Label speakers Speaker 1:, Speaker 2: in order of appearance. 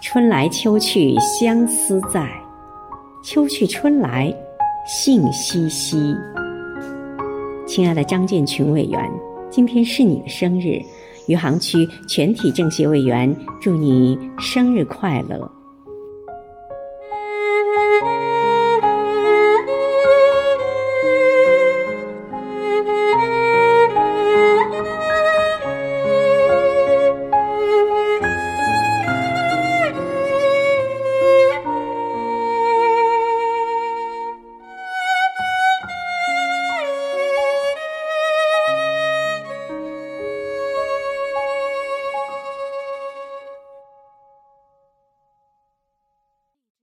Speaker 1: 春来秋去相思在，秋去春来信息稀。亲爱的张建群委员，今天是你的生日，余杭区全体政协委员祝你生日快乐。